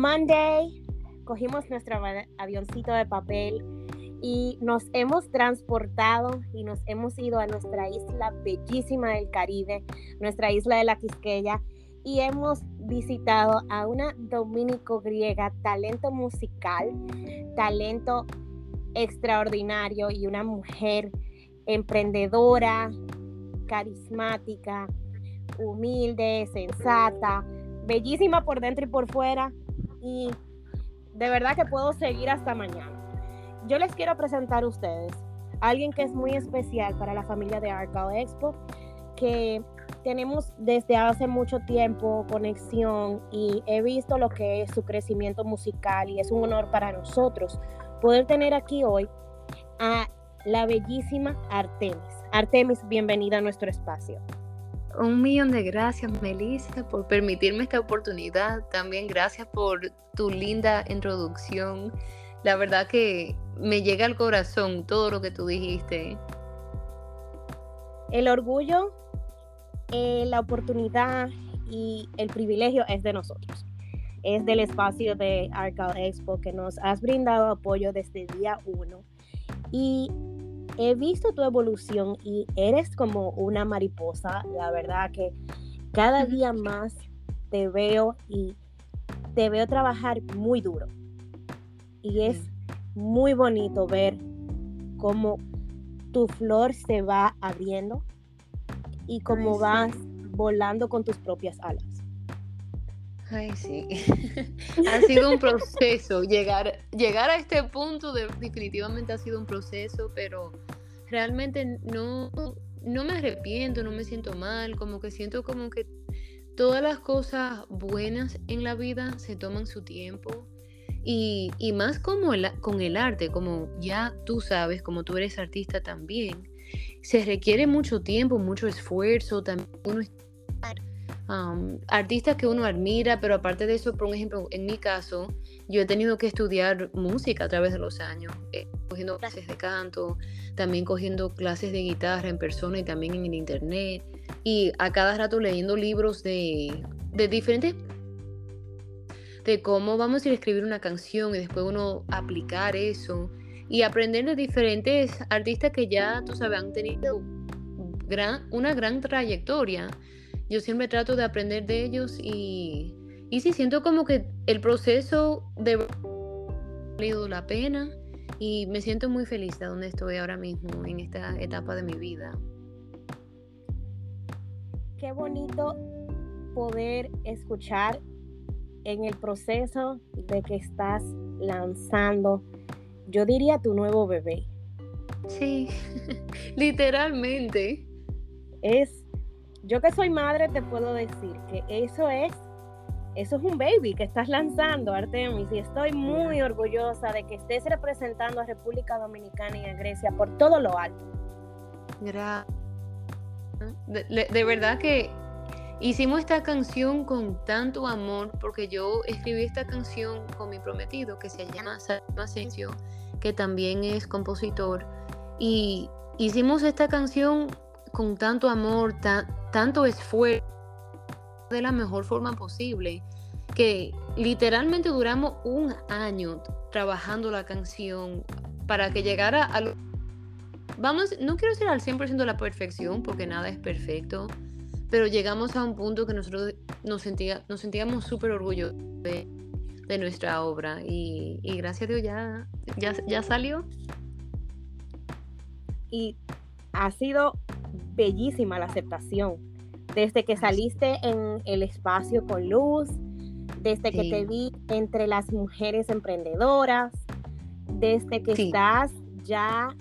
Monday cogimos nuestro avioncito de papel y nos hemos transportado y nos hemos ido a nuestra isla bellísima del Caribe, nuestra isla de la Quisqueya, y hemos visitado a una dominico griega, talento musical, talento extraordinario y una mujer emprendedora, carismática, humilde, sensata, bellísima por dentro y por fuera y de verdad que puedo seguir hasta mañana. Yo les quiero presentar a ustedes a alguien que es muy especial para la familia de Arcal Expo, que tenemos desde hace mucho tiempo conexión y he visto lo que es su crecimiento musical y es un honor para nosotros poder tener aquí hoy a la bellísima Artemis. Artemis, bienvenida a nuestro espacio. Un millón de gracias, Melissa, por permitirme esta oportunidad. También gracias por tu linda introducción. La verdad que me llega al corazón todo lo que tú dijiste. El orgullo, eh, la oportunidad y el privilegio es de nosotros. Es del espacio de Arcal Expo que nos has brindado apoyo desde día uno. Y he visto tu evolución y eres como una mariposa. La verdad que cada día más te veo y te veo trabajar muy duro. Y es muy bonito ver cómo tu flor se va abriendo y cómo vas volando con tus propias alas. Ay, sí. ha sido un proceso. Llegar, llegar a este punto definitivamente ha sido un proceso, pero realmente no, no me arrepiento, no me siento mal, como que siento como que todas las cosas buenas en la vida se toman su tiempo. Y, más como con el arte, como ya tú sabes, como tú eres artista también, se requiere mucho tiempo, mucho esfuerzo, también uno artistas que uno admira, pero aparte de eso, por ejemplo, en mi caso, yo he tenido que estudiar música a través de los años, eh, cogiendo clases de canto, también cogiendo clases de guitarra en persona y también en el internet, y a cada rato leyendo libros de, de diferentes de cómo vamos a ir a escribir una canción y después uno aplicar eso y aprender de diferentes artistas que ya, tú sabes, han tenido gran, una gran trayectoria yo siempre trato de aprender de ellos y, y sí, siento como que el proceso de ha valido la pena y me siento muy feliz de donde estoy ahora mismo en esta etapa de mi vida. Qué bonito poder escuchar en el proceso de que estás lanzando, yo diría tu nuevo bebé. Sí, literalmente. Es yo que soy madre te puedo decir que eso es, eso es un baby que estás lanzando, Artemis, y estoy muy orgullosa de que estés representando a República Dominicana y a Grecia por todo lo alto. Gracias. De, verdad que hicimos esta canción con tanto amor porque yo escribí esta canción con mi prometido que se llama Salma Asensio, que también es compositor, y hicimos esta canción con tanto amor, tanto esfuerzo, de la mejor forma posible, que literalmente duramos un año trabajando la canción para que llegara a lo... Vamos, no quiero decir al 100% de la perfección, porque nada es perfecto, pero llegamos a un punto que nosotros nos, sentía, nos sentíamos súper orgullosos de, nuestra obra y, gracias a Dios ya, ya, ya salió. Y ha sido bellísima la aceptación. Desde que saliste en el espacio con luz, desde que te vi entre las mujeres emprendedoras, desde que estás ya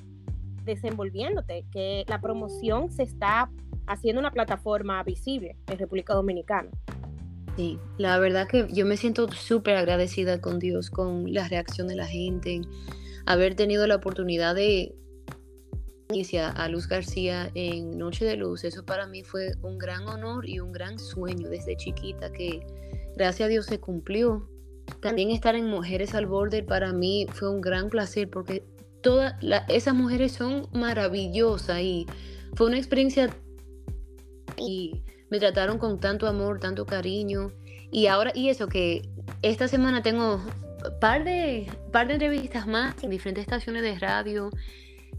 desenvolviéndote, que la promoción se está haciendo una plataforma visible en República Dominicana. Sí, la verdad que yo me siento súper agradecida con Dios, con la reacción de la gente, haber tenido la oportunidad de a Luz García en Noche de Luz, eso para mí fue un gran honor y un gran sueño desde chiquita que gracias a Dios se cumplió. También estar en Mujeres al Borde para mí fue un gran placer porque todas esas mujeres son maravillosas y fue una experiencia y me trataron con tanto amor, tanto cariño Y ahora, y eso que esta semana tengo par de, par de entrevistas más en diferentes estaciones de radio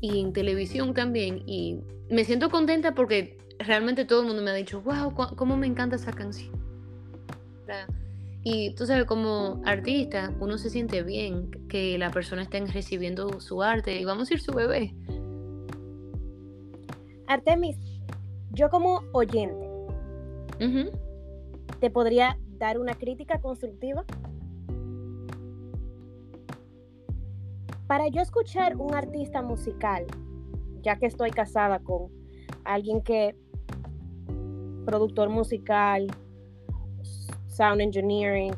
y en televisión también. Y me siento contenta porque realmente todo el mundo me ha dicho, wow, cómo me encanta esa canción. Y tú sabes, como artista, uno se siente bien que la persona esté recibiendo su arte y vamos a ir su bebé. Artemis, yo como oyente, ¿te podría dar una crítica constructiva? Para yo escuchar un artista musical, ya que estoy casada con alguien que productor musical, sound engineering,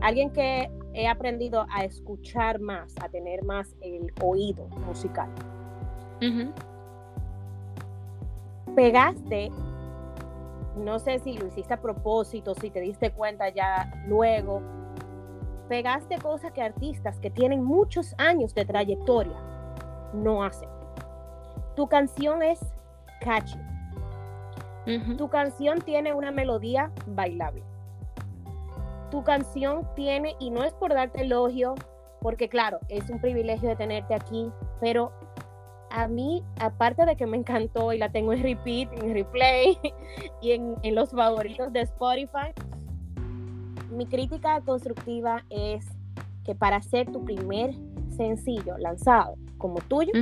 alguien que he aprendido a escuchar más, a tener más el oído musical. Pegaste, no sé si lo hiciste a propósito, si te diste cuenta ya luego, pegaste cosas que artistas que tienen muchos años de trayectoria no hacen. Tu canción es catchy. Tu canción tiene una melodía bailable tu canción tiene, y no es por darte elogio, porque claro, es un privilegio de tenerte aquí, pero a mí, aparte de que me encantó y la tengo en repeat, en replay y en, en los favoritos de Spotify, mi crítica constructiva es que para ser tu primer sencillo lanzado como tuyo,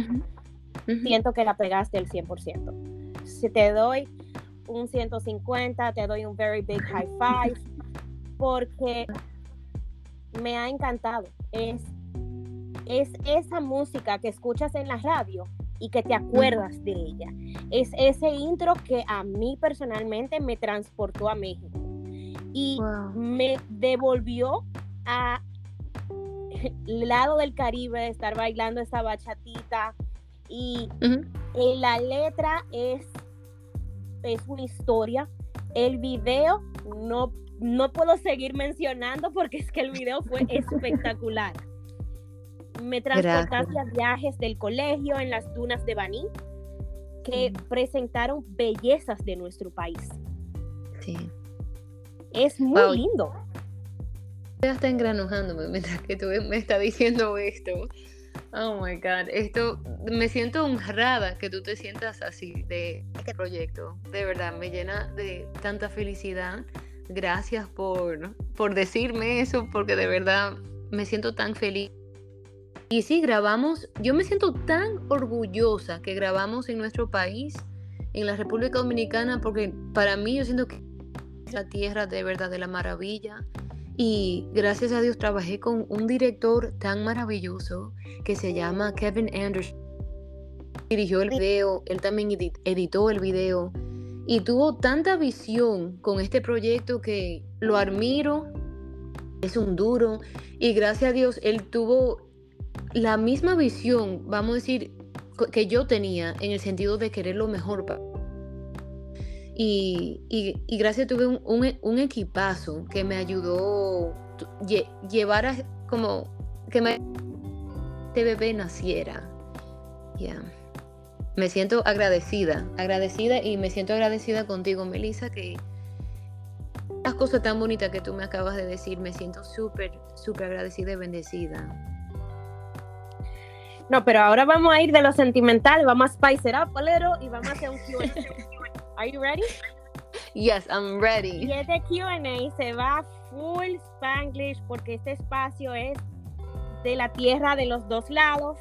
siento que la pegaste el 100%. Si te doy un 150, te doy un very big high five porque me ha encantado. Es, es esa música que escuchas en la radio y que te acuerdas de ella. Es ese intro que a mí personalmente me transportó a México y me devolvió a el lado del Caribe, estar bailando esa bachatita y la letra es, es una historia. El video no no puedo seguir mencionando porque es que el video fue espectacular. Me transportaste a viajes del colegio en las dunas de Baní que presentaron bellezas de nuestro país. Sí. Es muy lindo. Ya está engranujándome mientras que tú me estás diciendo esto. Oh my God, esto me siento honrada que tú te sientas así de este proyecto. De verdad, me llena de tanta felicidad Gracias por, por decirme eso, porque de verdad me siento tan feliz. Y sí, grabamos, yo me siento tan orgullosa que grabamos en nuestro país, en la República Dominicana, porque para mí yo siento que la tierra de verdad de la maravilla. Y gracias a Dios trabajé con un director tan maravilloso que se llama Kevin Anderson. Dirigió el video, él también editó el video y tuvo tanta visión con este proyecto que lo admiro, es un duro y gracias a Dios él tuvo la misma visión, vamos a decir, que yo tenía en el sentido de querer lo mejor para y, gracias tuve un, equipazo que me ayudó a llevar a como que me, este bebé naciera. ya me siento agradecida, agradecida y me siento agradecida contigo, Melissa, que las cosas tan bonitas que tú me acabas de decir, me siento súper, súper agradecida y bendecida. No, pero ahora vamos a ir de lo sentimental, vamos a spice it up little y vamos a hacer un Q&A. Are you ready? Yes, I'm ready. Y este Q&A se va full Spanglish porque este espacio es de la tierra de los dos lados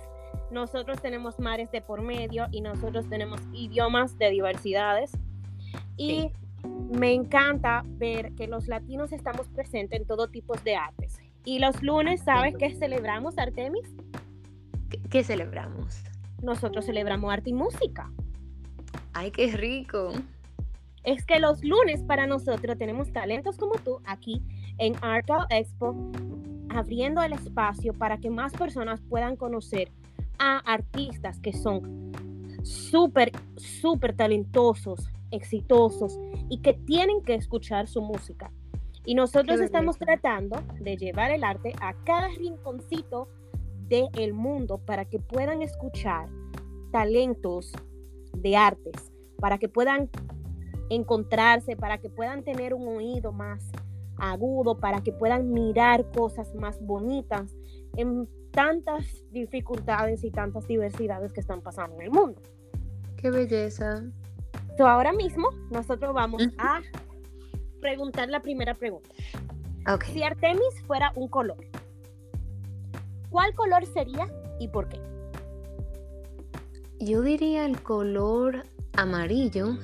nosotros tenemos mares de por medio y nosotros tenemos idiomas de diversidades. Y me encanta ver que los latinos estamos presentes en todo tipo de artes. Y los lunes, ¿sabes qué celebramos, Artemis? ¿Qué, celebramos? Nosotros celebramos arte y música. ¡Ay, qué rico! Es que los lunes para nosotros tenemos talentos como tú aquí en Art Expo, abriendo el espacio para que más personas puedan conocer a artistas que son súper, súper talentosos, exitosos y que tienen que escuchar su música. Y nosotros estamos tratando de llevar el arte a cada rinconcito del mundo para que puedan escuchar talentos de artes, para que puedan encontrarse, para que puedan tener un oído más agudo, para que puedan mirar cosas más bonitas en tantas dificultades y tantas diversidades que están pasando en el mundo. Qué belleza. ahora mismo nosotros vamos a preguntar la primera pregunta. Si Artemis fuera un color, ¿cuál color sería y por qué? Yo diría el color amarillo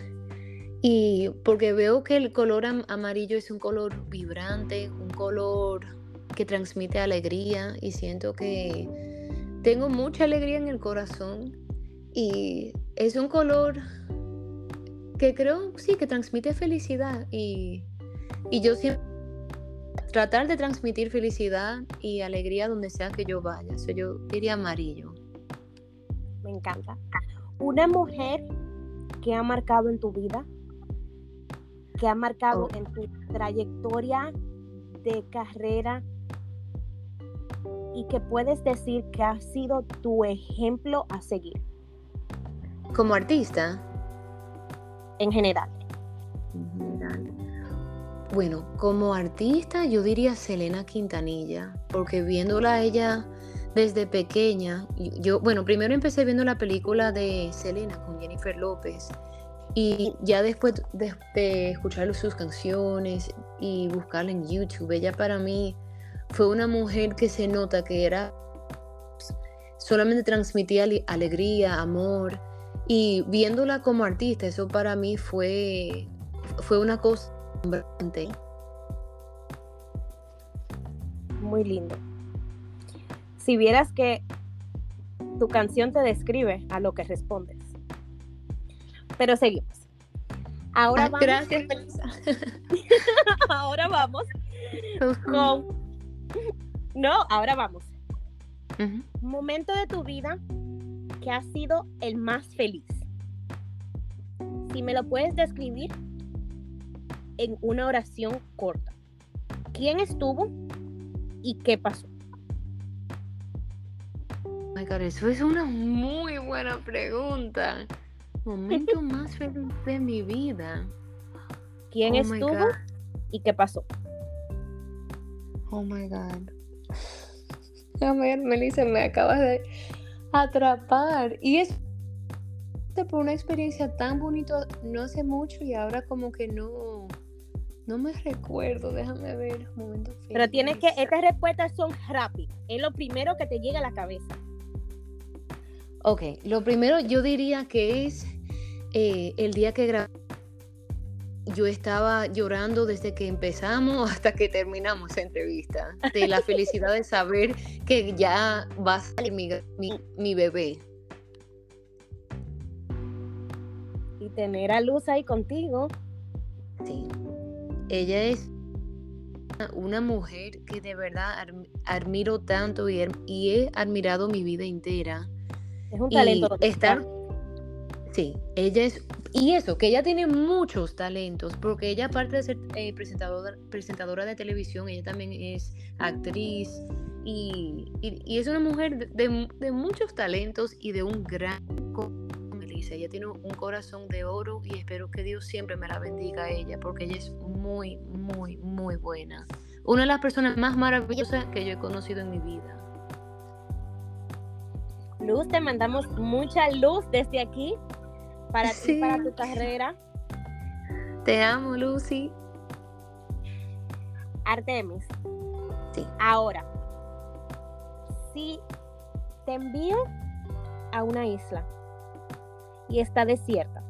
y porque veo que el color amarillo es un color vibrante, un color que transmite alegría y siento que tengo mucha alegría en el corazón y es un color que creo, sí, que transmite felicidad y, y yo siempre tratar de transmitir felicidad y alegría donde sea que yo vaya. So, yo diría amarillo. Me encanta. Una mujer que ha marcado en tu vida, que ha marcado en tu trayectoria de carrera y que puedes decir que ha sido tu ejemplo a seguir? Como artista. En general. En general. Bueno, como artista yo diría Selena Quintanilla, porque viéndola a ella desde pequeña, yo, bueno, primero empecé viendo la película de Selena con Jennifer López y ya después de, escuchar sus canciones y buscarla en YouTube, ella para mí fue una mujer que se nota que era solamente transmitía alegría, amor y viéndola como artista, eso para mí fue fue una cosa muy lindo. Si vieras que tu canción te describe a lo que respondes. Pero seguimos. Ahora vamos. Gracias, Melissa. Ahora vamos con no, ahora vamos. Momento de tu vida que ha sido el más feliz. Si me lo puedes describir en una oración corta. ¿Quién estuvo y qué pasó? Oh my God, eso es una muy buena pregunta. Momento más feliz de mi vida. ¿Quién oh estuvo y qué pasó? Oh my God. A ver, Melissa, me acabas de atrapar. Y es por una experiencia tan bonita no hace mucho y ahora como que no no me recuerdo, déjame ver un momento. Pero tienes que estas respuestas son rápidas, es lo primero que te llega a la cabeza. Ok, lo primero yo diría que es eh, el día que grabé yo estaba llorando desde que empezamos hasta que terminamos la entrevista, de la felicidad de saber que ya va a salir mi, bebé. Y tener a Luz ahí contigo. Sí. Ella es una mujer que de verdad admiro tanto y, he admirado mi vida entera. Es un talento. estar, sí, ella es y eso, que ella tiene muchos talentos, porque ella aparte de ser eh, presentadora, presentadora de televisión, ella también es actriz y, es una mujer de, muchos talentos y de un gran Melissa. Ella tiene un corazón de oro y espero que Dios siempre me la bendiga a ella, porque ella es muy, muy, muy buena. Una de las personas más maravillosas que yo he conocido en mi vida. Luz, te mandamos mucha luz desde aquí para ti, para tu carrera. Te amo, Lucy. Artemis. Sí. Ahora, si te envío a una isla y está desierta,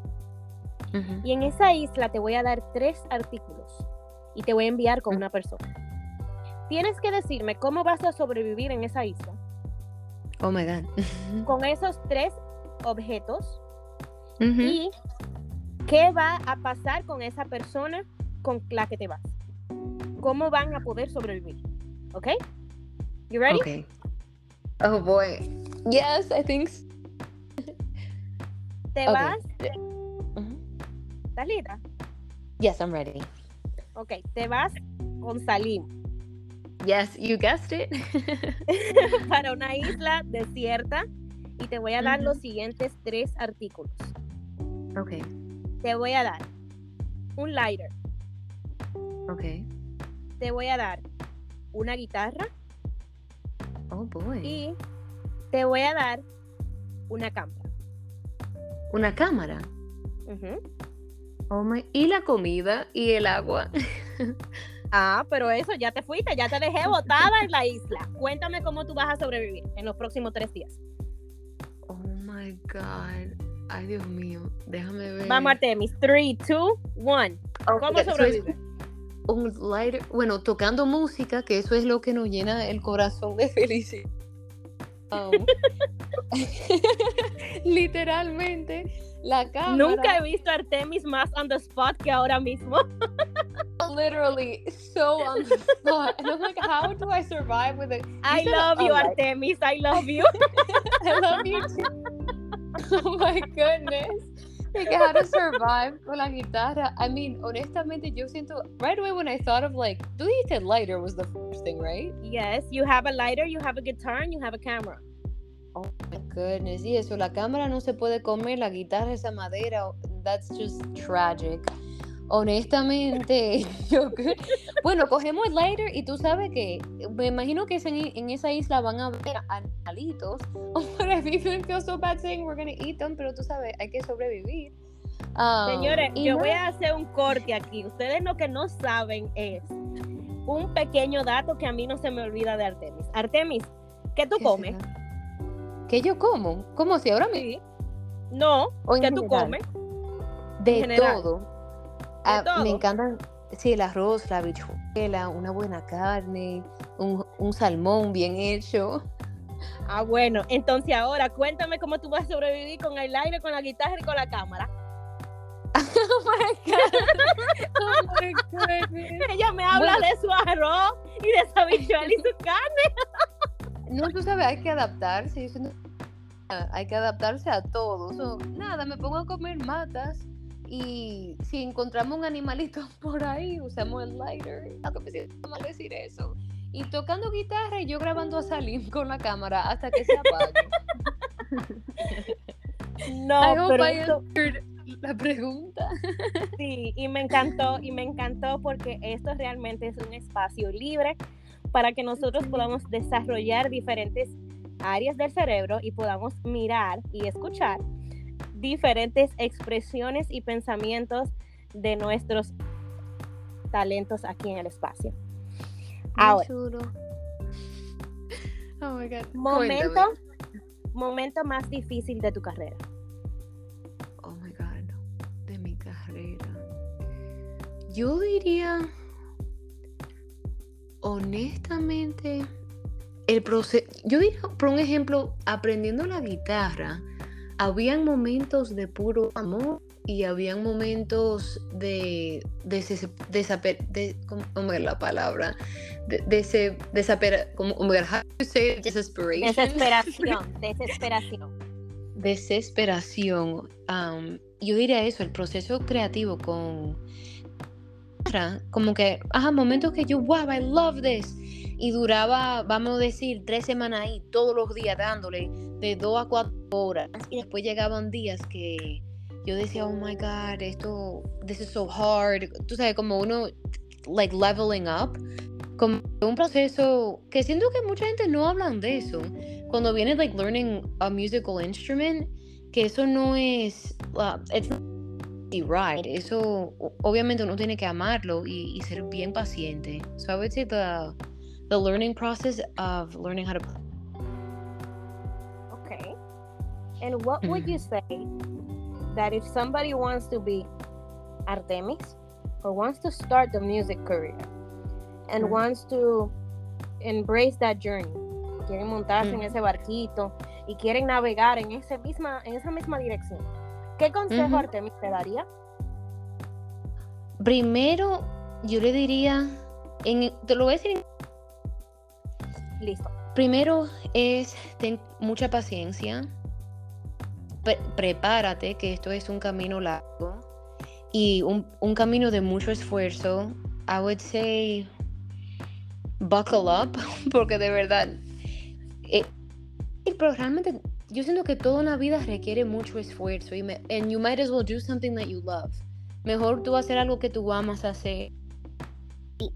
y en esa isla te voy a dar tres artículos y te voy a enviar con una persona. Tienes que decirme cómo vas a sobrevivir en esa isla. Oh my God. con esos tres objetos y qué va a pasar con esa persona con la que te vas. ¿Cómo van a poder sobrevivir? ¿Ok? You ready? Okay. Oh boy. Yes, I think so. ¿Te vas? ¿Estás lista? Yes, I'm ready. Ok, te vas con Salim. Yes, you guessed it. Para una isla desierta y te voy a dar los siguientes tres artículos. Ok. Te voy a dar un lighter. Ok. te voy a dar una guitarra Oh boy. y te voy a dar una cámara. Una cámara. Ujú. Oh my. Y la comida y el agua. Ah, pero eso ya te fuiste, ya te dejé botada en la isla. Cuéntame cómo tú vas a sobrevivir en los próximos tres días. Oh my god. Ay, Dios mío. Déjame ver. Vamos, Artemis. 3, 2, 1. Oh, ¿Cómo sobrevives? un lighter, bueno, tocando música, que eso es lo que nos llena el corazón de felicidad. Um, literalmente, la cámara. Nunca he visto a Artemis más on the spot que ahora mismo. literally so on the spot. And I'm like, how do I survive with it? I love you, Artemis. I love you. I love you too. Oh my goodness. Like how to survive con la guitarra. I mean, honestamente, yo siento right away when I thought of like, tú dijiste lighter was the first thing, right? yes, you have a lighter, you have a guitar, and you have a camera. Oh my goodness. Y eso, la cámara no se puede comer, la guitarra esa madera. That's just tragic. Honestamente, yo bueno, cogemos el lighter y tú sabes que me imagino que en, en esa isla van a haber animalitos. But I even feel so bad saying we're gonna eat them, pero tú sabes, hay que sobrevivir. Um, Señores, yo voy a hacer un corte aquí. Ustedes lo que no saben es un pequeño dato que a mí no se me olvida de Artemis. Artemis, ¿qué tú ¿qué comes? será? ¿Qué yo como? ¿Cómo si ahora me Sí. No, ¿qué tú comes? De todo. Ah? Me encantan, sí, el arroz, la habichuela, una buena carne, un, un salmón bien hecho. Ah, bueno, entonces ahora cuéntame cómo tú vas a sobrevivir con el aire, con la guitarra y con la cámara. Oh my god. Oh my. Ella me habla Bueno. de su arroz y de su habichuela y su carne. No, tú sabes, hay que adaptarse. Hay que adaptarse a todo. So, nada, me pongo a comer matas. Y si encontramos un animalito por ahí, usamos el lighter. Aunque me siento mal decir eso. Y tocando guitarra y yo grabando a Salim con la cámara hasta que se apague. No, I hope pero I esto- la pregunta. sí, y me encantó, y me encantó porque esto realmente es un espacio libre para que nosotros podamos desarrollar diferentes áreas del cerebro y podamos mirar y escuchar diferentes expresiones y pensamientos de nuestros talentos aquí en el espacio. Ahora, Oh my god. momento, Cuéntame. momento más difícil de tu carrera. Oh my god. De mi carrera. Yo diría. Honestamente. El proceso. Yo diría, por un ejemplo, aprendiendo la guitarra. Habían momentos de puro amor y habían momentos de, de, desape- de- ¿cómo cómo es la palabra? De, de. Desesperación, desesperación. desesperación. am, yo diría eso, el proceso creativo con como que, ajá, momentos que yo, wow, I love this. Y duraba, vamos a decir, tres semanas ahí, todos los días dándole, de dos a cuatro horas. Y después llegaban días que yo decía, oh my God, esto, this is so hard. Tú sabes, como uno, like, leveling up. Como un proceso que siento que mucha gente no hablan de eso cuando viene like learning a musical instrument, que eso no es, uh, it's easy, right? Eso obviamente uno tiene que amarlo y, y ser bien paciente. So I would say the the learning process of learning how to play. Okay. And what would you say that if somebody wants to be Artemis or wants to start the music career and Mhm. wants to embrace that journey, quieren montarse en Ujú. ese barquito y quieren navegar en esa misma, en esa misma dirección, ¿qué consejo Ujú. Artemis te daría? Primero, yo le diría, en, te lo voy a decir en Listo. Primero es ten mucha paciencia. Pre- prepárate que esto es un camino largo y un, un camino de mucho esfuerzo. I would say buckle up porque de verdad eh, pero realmente yo siento que toda una vida requiere mucho esfuerzo y me, and you might as well do something that you love. Mejor tú hacer algo que tú amas hacer. Y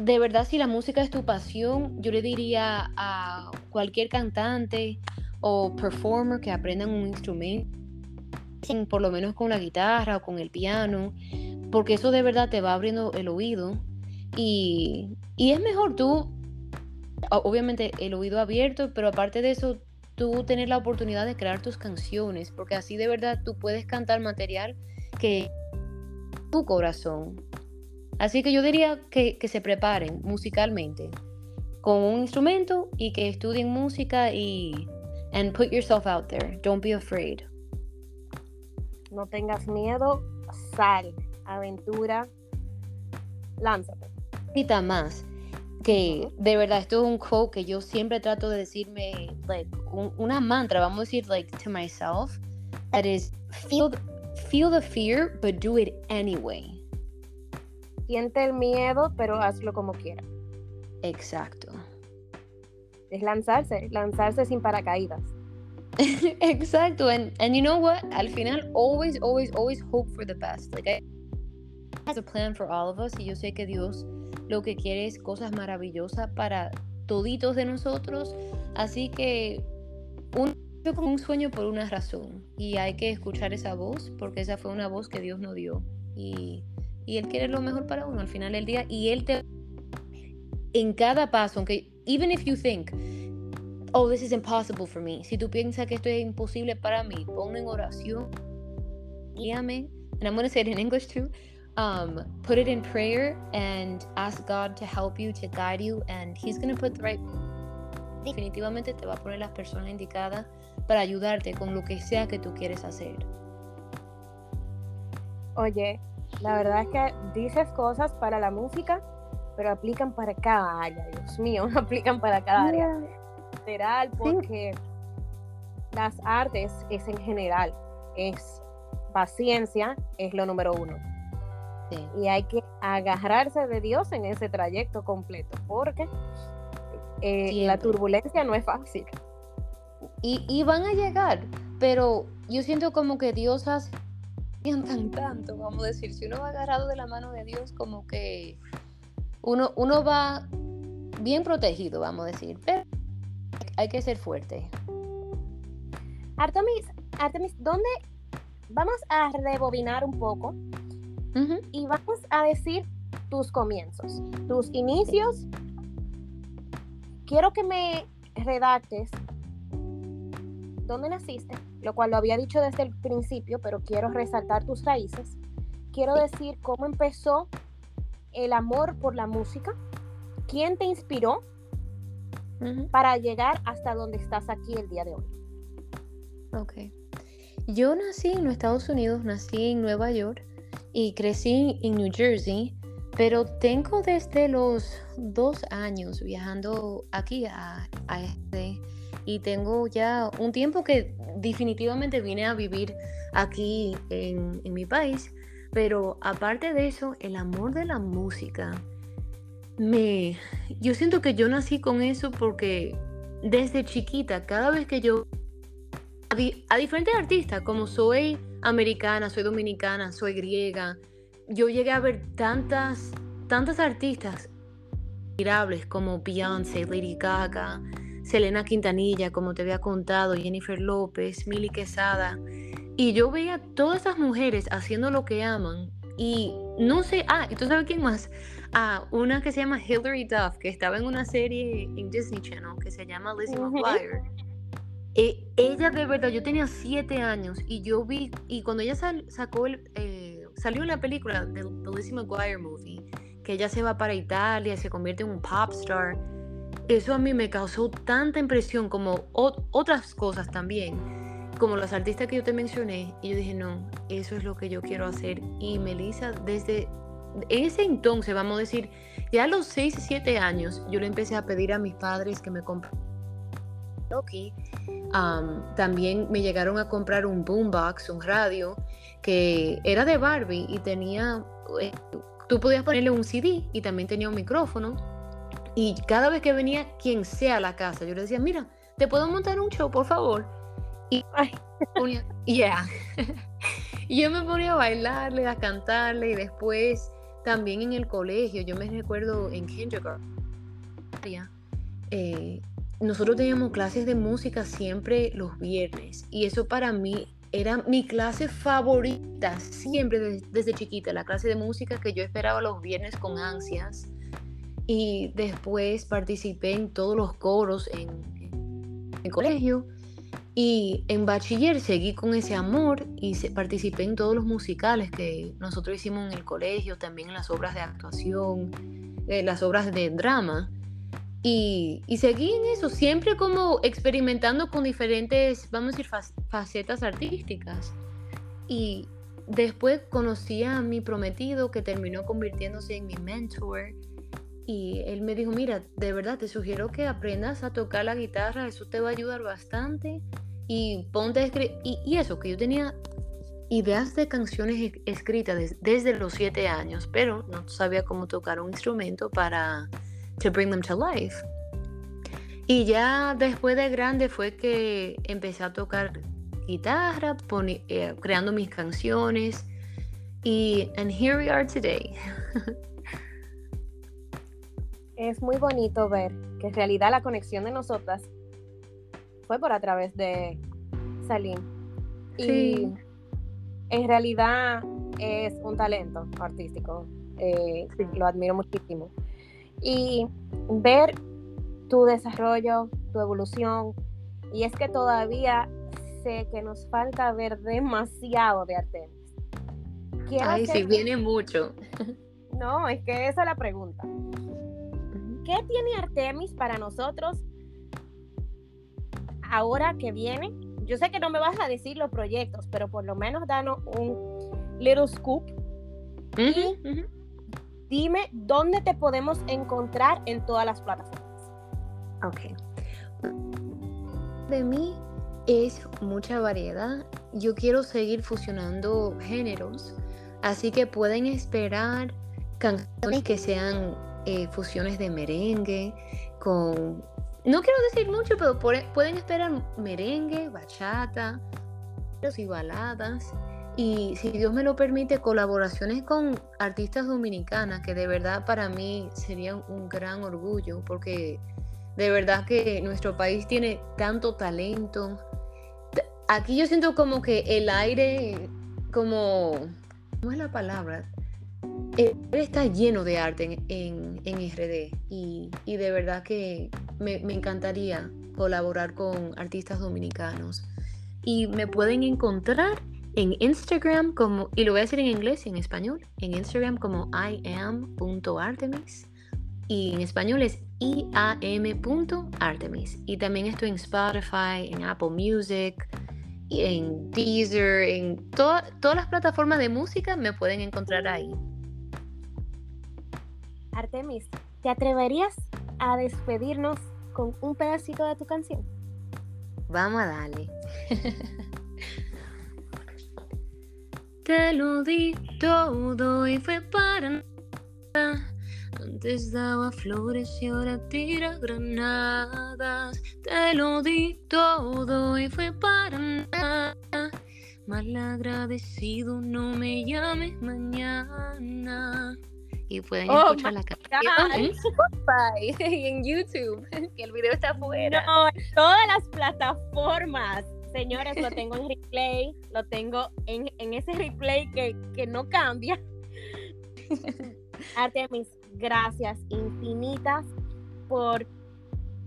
de verdad, si la música es tu pasión, yo le diría a cualquier cantante o performer que aprendan un instrumento, por lo menos con la guitarra o con el piano, porque eso de verdad te va abriendo el oído y, y es mejor tú, obviamente el oído abierto, pero aparte de eso, tú tener la oportunidad de crear tus canciones, porque así de verdad tú puedes cantar material que tu corazón. Así que yo diría que, se preparen musicalmente con un instrumento y que estudien música y and put yourself out there. Don't be afraid. No tengas miedo, sal, aventura, lánzate. Y más que de verdad esto es un quote que yo siempre trato de decirme like una mantra, vamos a decir like to myself that is feel feel the fear but do it anyway. Siente el miedo, pero hazlo como quieras. Exacto. Es lanzarse, lanzarse sin paracaídas. Exacto, and and you know what? Al final, always, always, always hope for the best. Like I has a plan for all of us, y yo sé que Dios lo que quiere es cosas maravillosas para toditos de nosotros, así que un como un sueño por una razón y hay que escuchar esa voz porque esa fue una voz que Dios nos dio y y Él quiere lo mejor para uno al final del día y Él te en cada paso, aunque even if you think oh this is impossible for me, si tú piensas que esto es imposible para mí, ponme en oración, guíame, and I'm going to say it in English too, um, put it in prayer and ask God to help you, to guide you, and He's going to put the right definitivamente te va a poner las personas indicadas para ayudarte con lo que sea que tú quieres hacer. Oye, la verdad es que dices cosas para la música, pero aplican para cada área, Dios mío, aplican para cada área. Literal, porque las artes es en general, es paciencia, es lo número uno. Y hay que agarrarse de Dios en ese trayecto completo, porque eh, la turbulencia no es fácil. Y, y, van a llegar, pero yo siento como que Dios hace tan tanto, vamos a decir, si uno va agarrado de la mano de Dios, como que uno, uno va bien protegido, vamos a decir, pero hay que ser fuerte. Artemis, Artemis, ¿dónde vamos a rebobinar un poco y vamos a decir tus comienzos, tus inicios? Quiero que me redactes dónde naciste, lo cual lo había dicho desde el principio, pero quiero resaltar tus raíces. Quiero decir cómo empezó el amor por la música, quién te inspiró para llegar hasta donde estás aquí el día de hoy. Ok. Yo nací en los Estados Unidos, nací en Nueva York y crecí en New Jersey, pero tengo desde los dos años viajando aquí a, a este y tengo ya un tiempo que definitivamente vine a vivir aquí en, mi país, pero aparte de eso, el amor de la música, me, yo siento que yo nací con eso porque desde chiquita, cada vez que yo, a, diferentes artistas, como soy americana, soy dominicana, soy griega, yo llegué a ver tantas, tantas artistas admirables como Beyoncé, Lady Gaga, Selena Quintanilla, como te había contado, Jennifer López, Milly Quesada. Y yo veía todas esas mujeres haciendo lo que aman. Y no sé, ah, ¿y tú sabes quién más? Ah, una que se llama Hilary Duff, que estaba en una serie en Disney Channel que se llama Lizzie McGuire. Eh, ella de verdad, yo tenía siete años y yo vi, y cuando ella sacó eh, salió en la película de Lizzie McGuire movie, que ella se va para Italia, se convierte en un pop star eso a mí me causó tanta impresión como otras cosas también, como los artistas que yo te mencioné. Y yo dije, no, eso es lo que yo quiero hacer. Y Melissa, desde ese entonces, vamos a decir, ya a los 6, 7 años, yo le empecé a pedir a mis padres que me compraran. Um, también me llegaron a comprar un boombox, un radio, que era de Barbie y tenía, eh, tú podías ponerle un CD y también tenía un micrófono y cada vez que venía quien sea a la casa, yo le decía, mira, ¿te puedo montar un show, por favor? Y yeah. y yo me ponía a bailarle, a cantarle y después también en el colegio, yo me recuerdo en kindergarten, eh, nosotros teníamos clases de música siempre los viernes y eso para mí era mi clase favorita siempre desde, chiquita, la clase de música que yo esperaba los viernes con ansias y después participé en todos los coros en, el colegio y en bachiller seguí con ese amor y participé en todos los musicales que nosotros hicimos en el colegio, también en las obras de actuación, eh, las obras de drama. Y, seguí en eso, siempre como experimentando con diferentes, vamos a decir, facetas artísticas. Y después conocí a mi prometido que terminó convirtiéndose en mi mentor. Y él me dijo, mira, de verdad te sugiero que aprendas a tocar la guitarra, eso te va a ayudar bastante. Y ponte. Y, eso, que yo tenía ideas de canciones escritas desde los siete años, pero no sabía cómo tocar un instrumento para to bring them to life. Y ya después de grande fue que empecé a tocar guitarra, eh, creando mis canciones. Y and here we are today. es muy bonito ver que en realidad la conexión de nosotras fue por a través de Salim. Y en realidad es un talento artístico. Eh, lo admiro muchísimo y ver tu desarrollo, tu evolución. Y es que todavía sé que nos falta ver demasiado de Artemis. Ay, sí, viene mucho. No, es que esa es la pregunta. ¿Qué tiene Artemis para nosotros ahora que viene? Yo sé que no me vas a decir los proyectos, pero por lo menos danos un little scoop dime dónde te podemos encontrar en todas las plataformas. Ok. De mí es mucha variedad. Yo quiero seguir fusionando géneros, así que pueden esperar canciones que sean eh, fusiones de merengue con... No quiero decir mucho, pero pueden esperar merengue, bachata, y baladas y si Dios me lo permite, colaboraciones con artistas dominicanas, que de verdad para mí sería un gran orgullo, porque de verdad que nuestro país tiene tanto talento. Aquí yo siento como que el aire, como, ¿cómo es la palabra? Está lleno de arte en, en, RD y, de verdad que me, me encantaría colaborar con artistas dominicanos. Y me pueden encontrar en Instagram como, y lo voy a decir en inglés y en español, en Instagram como iam.artemis y en español es iam.artemis. Y también estoy en Spotify, en Apple Music, en Deezer, en todas las plataformas de música me pueden encontrar ahí. Artemis, ¿te atreverías a despedirnos con un pedacito de tu canción? Vamos a darle. Te lo di todo y fue para nada. Antes daba flores y ahora tira granadas. Te lo di todo y fue para nada. Mal agradecido, no me llames mañana. Y pueden oh escuchar la canción en Spotify y en YouTube, que el video está afuera. No, en todas las plataformas. Señores, lo tengo en replay, lo tengo en, ese replay que, que no cambia. Artemis, gracias infinitas por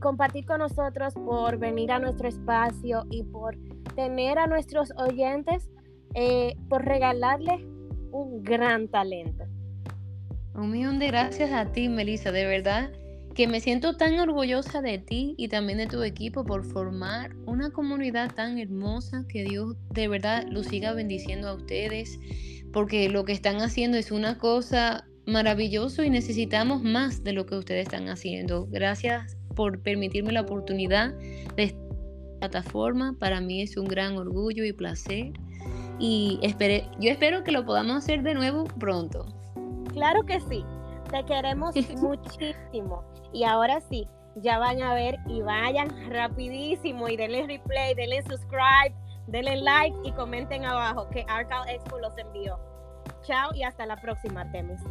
compartir con nosotros, por venir a nuestro espacio y por tener a nuestros oyentes, eh, por regalarles un gran talento. Un millón de gracias a ti, Melissa, de verdad que me siento tan orgullosa de ti y también de tu equipo por formar una comunidad tan hermosa que Dios de verdad lo siga bendiciendo a ustedes porque lo que están haciendo es una cosa maravillosa y necesitamos más de lo que ustedes están haciendo. Gracias por permitirme la oportunidad de esta plataforma. Para mí es un gran orgullo y placer y yo espero que lo podamos hacer de nuevo pronto. Claro que sí. Te queremos muchísimo. Y ahora sí, ya van a ver y vayan rapidísimo y denle replay, denle subscribe, denle like y comenten abajo que Arcal Expo los envió. Chao y hasta la próxima, Temis.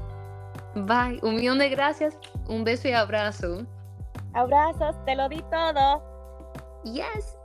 Bye. Un millón de gracias. Un beso y abrazo. Abrazos, te lo di todo. Yes.